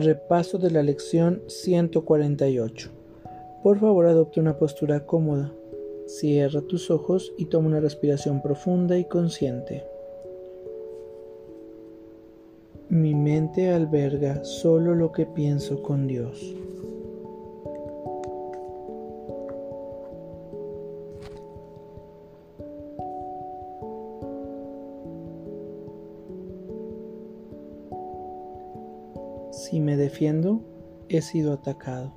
Repaso de la lección 148. Por favor adopte una postura cómoda. Cierra tus ojos y toma una respiración profunda y consciente. Mi mente alberga solo lo que pienso con Dios. Si me defiendo, he sido atacado.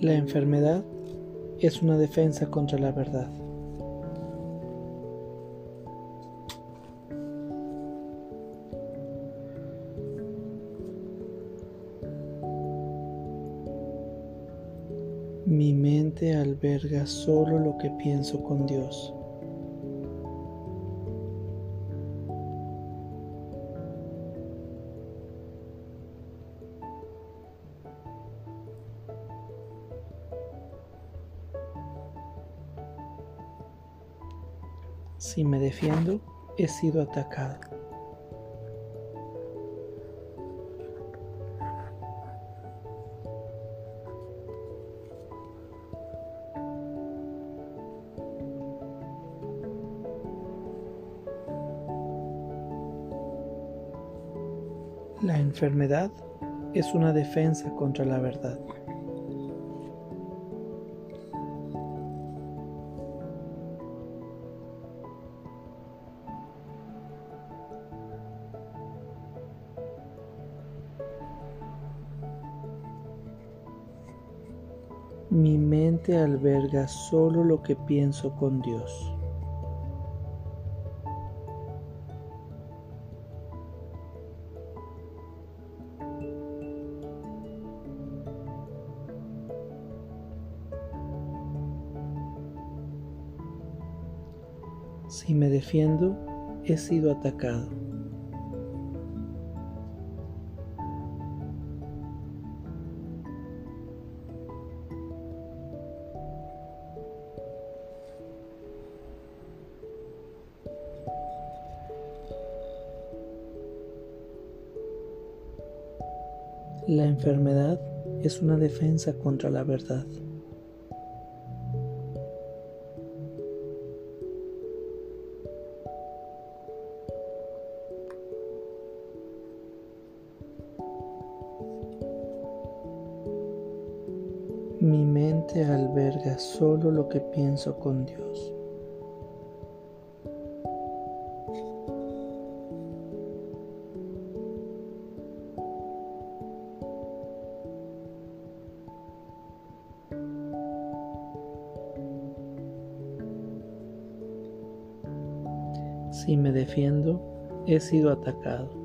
La enfermedad es una defensa contra la verdad. Mi mente alberga solo lo que pienso con Dios. Si me defiendo, he sido atacado. La enfermedad es una defensa contra la verdad. Mi mente alberga solo lo que pienso con Dios. Si me defiendo, he sido atacado. La enfermedad es una defensa contra la verdad. Mi mente alberga solo lo que pienso con Dios. Si me defiendo, he sido atacado.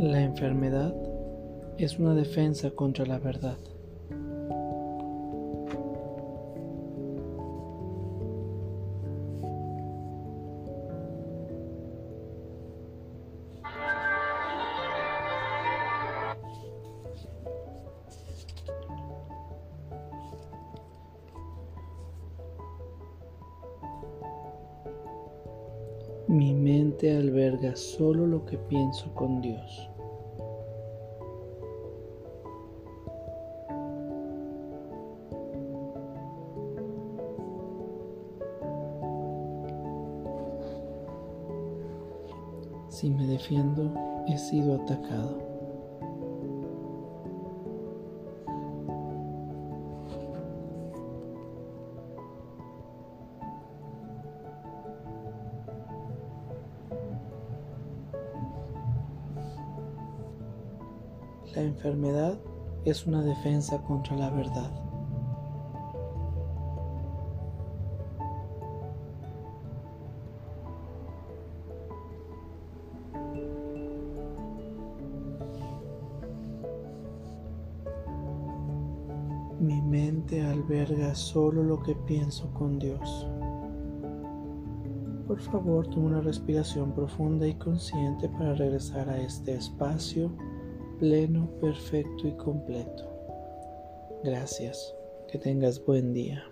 La enfermedad es una defensa contra la verdad. Mi mente alberga solo lo que pienso con Dios. Si me defiendo, he sido atacado. La enfermedad es una defensa contra la verdad. Mi mente alberga solo lo que pienso con Dios. Por favor, toma una respiración profunda y consciente para regresar a este espacio pleno, perfecto y completo. Gracias. Que tengas buen día.